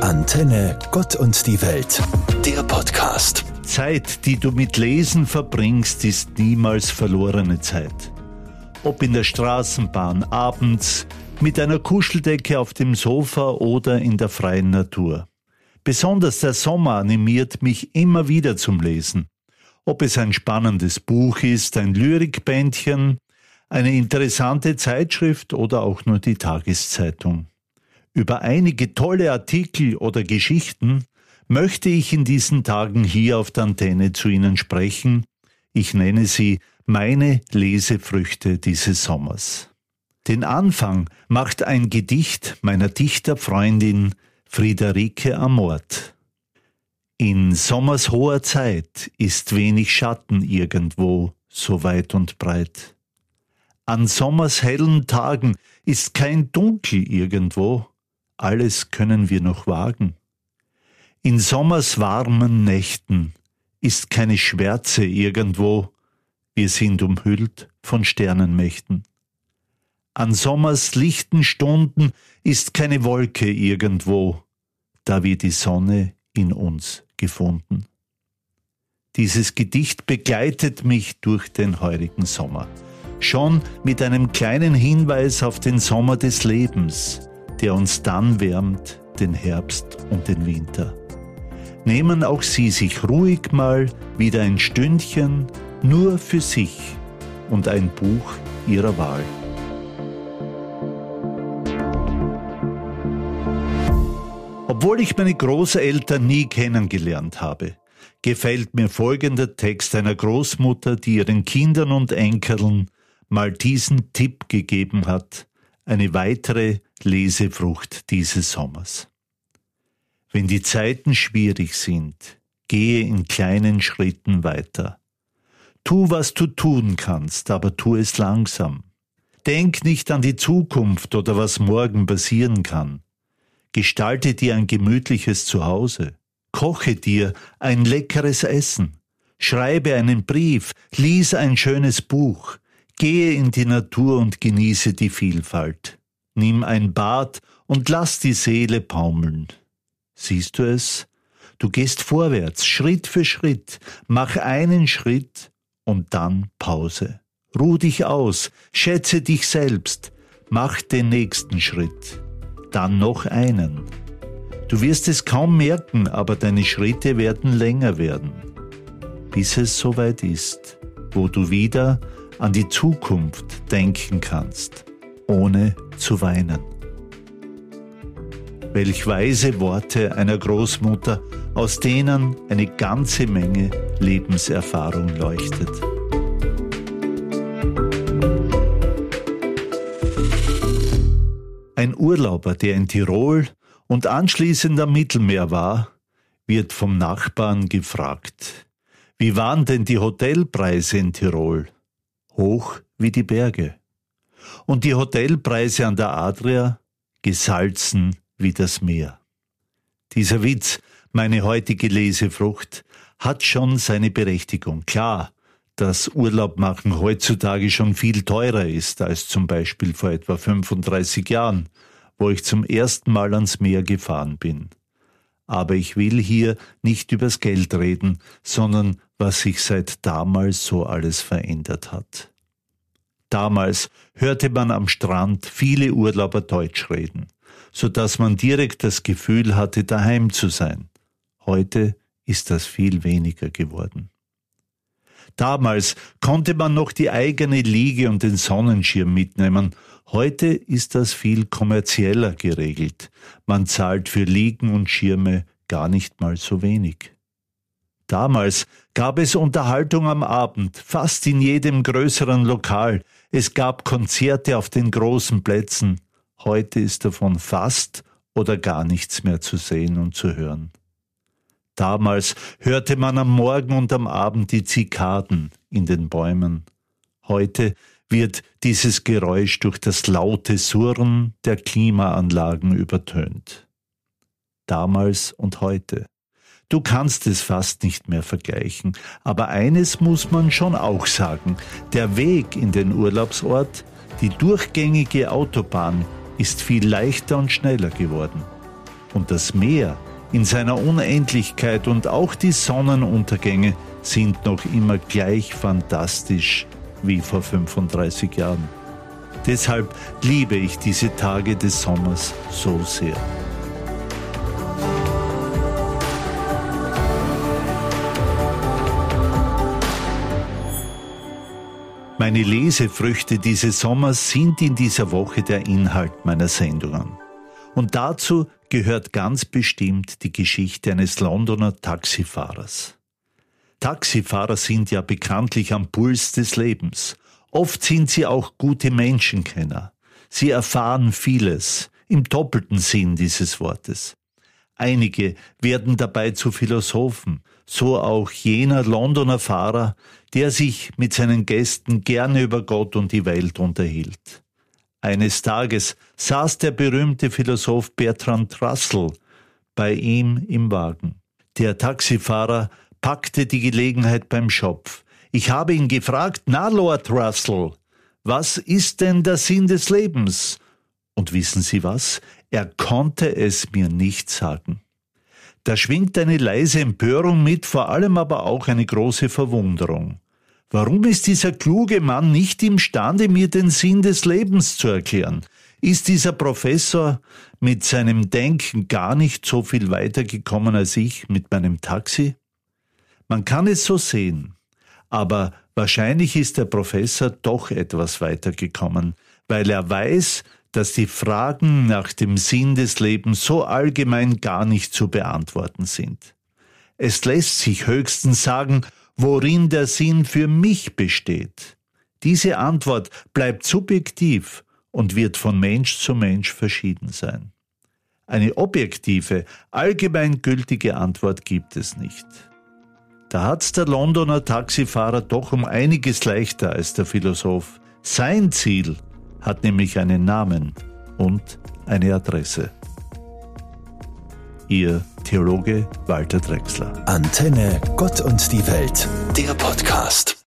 Antenne Gott und die Welt, der Podcast. Zeit, die du mit Lesen verbringst, ist niemals verlorene Zeit. Ob in der Straßenbahn, abends, mit einer Kuscheldecke auf dem Sofa oder in der freien Natur. Besonders der Sommer animiert mich immer wieder zum Lesen. Ob es ein spannendes Buch ist, ein Lyrikbändchen, eine interessante Zeitschrift oder auch nur die Tageszeitung. Über einige tolle Artikel oder Geschichten möchte ich in diesen Tagen hier auf der Antenne zu Ihnen sprechen. Ich nenne sie meine Lesefrüchte dieses Sommers. Den Anfang macht ein Gedicht meiner Dichterfreundin Friederike Amort. In Sommers hoher Zeit ist wenig Schatten irgendwo, so weit und breit. An Sommers hellen Tagen ist kein Dunkel irgendwo, alles können wir noch wagen. In Sommers warmen Nächten ist keine Schwärze irgendwo, wir sind umhüllt von Sternenmächten. An Sommers lichten Stunden ist keine Wolke irgendwo, da wir die Sonne in uns gefunden. Dieses Gedicht begleitet mich durch den heurigen Sommer schon mit einem kleinen Hinweis auf den Sommer des Lebens, der uns dann wärmt, den Herbst und den Winter. Nehmen auch Sie sich ruhig mal wieder ein Stündchen nur für sich und ein Buch Ihrer Wahl. Obwohl ich meine Großeltern nie kennengelernt habe, gefällt mir folgender Text einer Großmutter, die ihren Kindern und Enkeln mal diesen Tipp gegeben hat, eine weitere Lesefrucht dieses Sommers. Wenn die Zeiten schwierig sind, gehe in kleinen Schritten weiter. Tu, was du tun kannst, aber tu es langsam. Denk nicht an die Zukunft oder was morgen passieren kann. Gestalte dir ein gemütliches Zuhause. Koche dir ein leckeres Essen. Schreibe einen Brief, lies ein schönes Buch, Gehe in die Natur und genieße die Vielfalt. Nimm ein Bad und lass die Seele baumeln. Siehst du es? Du gehst vorwärts, Schritt für Schritt, mach einen Schritt und dann Pause. Ruh dich aus, schätze dich selbst, mach den nächsten Schritt, dann noch einen. Du wirst es kaum merken, aber deine Schritte werden länger werden, bis es soweit ist, wo du wieder an die Zukunft denken kannst, ohne zu weinen. Welch weise Worte einer Großmutter, aus denen eine ganze Menge Lebenserfahrung leuchtet. Ein Urlauber, der in Tirol und anschließend am Mittelmeer war, wird vom Nachbarn gefragt, wie waren denn die Hotelpreise in Tirol? hoch wie die Berge. Und die Hotelpreise an der Adria gesalzen wie das Meer. Dieser Witz, meine heutige Lesefrucht, hat schon seine Berechtigung. Klar, dass Urlaub machen heutzutage schon viel teurer ist als zum Beispiel vor etwa 35 Jahren, wo ich zum ersten Mal ans Meer gefahren bin. Aber ich will hier nicht übers Geld reden, sondern was sich seit damals so alles verändert hat. Damals hörte man am Strand viele Urlauber Deutsch reden, so dass man direkt das Gefühl hatte, daheim zu sein. Heute ist das viel weniger geworden. Damals konnte man noch die eigene Liege und den Sonnenschirm mitnehmen. Heute ist das viel kommerzieller geregelt. Man zahlt für Liegen und Schirme gar nicht mal so wenig. Damals gab es Unterhaltung am Abend, fast in jedem größeren Lokal. Es gab Konzerte auf den großen Plätzen. Heute ist davon fast oder gar nichts mehr zu sehen und zu hören. Damals hörte man am Morgen und am Abend die Zikaden in den Bäumen. Heute wird dieses Geräusch durch das laute Surren der Klimaanlagen übertönt. Damals und heute. Du kannst es fast nicht mehr vergleichen. Aber eines muss man schon auch sagen. Der Weg in den Urlaubsort, die durchgängige Autobahn, ist viel leichter und schneller geworden. Und das Meer in seiner Unendlichkeit und auch die Sonnenuntergänge sind noch immer gleich fantastisch wie vor 35 Jahren. Deshalb liebe ich diese Tage des Sommers so sehr. Meine Lesefrüchte dieses Sommers sind in dieser Woche der Inhalt meiner Sendungen. Und dazu gehört ganz bestimmt die Geschichte eines Londoner Taxifahrers. Taxifahrer sind ja bekanntlich am Puls des Lebens. Oft sind sie auch gute Menschenkenner. Sie erfahren vieles, im doppelten Sinn dieses Wortes. Einige werden dabei zu Philosophen, so auch jener Londoner Fahrer, der sich mit seinen Gästen gerne über Gott und die Welt unterhielt. Eines Tages saß der berühmte Philosoph Bertrand Russell bei ihm im Wagen. Der Taxifahrer packte die Gelegenheit beim Schopf. Ich habe ihn gefragt, na Lord Russell, was ist denn der Sinn des Lebens? Und wissen Sie was? Er konnte es mir nicht sagen. Da schwingt eine leise Empörung mit, vor allem aber auch eine große Verwunderung. Warum ist dieser kluge Mann nicht imstande, mir den Sinn des Lebens zu erklären? Ist dieser Professor mit seinem Denken gar nicht so viel weitergekommen als ich mit meinem Taxi? Man kann es so sehen, aber wahrscheinlich ist der Professor doch etwas weitergekommen, weil er weiß, dass die Fragen nach dem Sinn des Lebens so allgemein gar nicht zu beantworten sind. Es lässt sich höchstens sagen, worin der Sinn für mich besteht. Diese Antwort bleibt subjektiv und wird von Mensch zu Mensch verschieden sein. Eine objektive, allgemeingültige Antwort gibt es nicht. Da hat's der Londoner Taxifahrer doch um einiges leichter als der Philosoph. Sein Ziel hat nämlich einen Namen und eine Adresse. Ihr Theologe Walter Drexler. Antenne Gott und die Welt, der Podcast.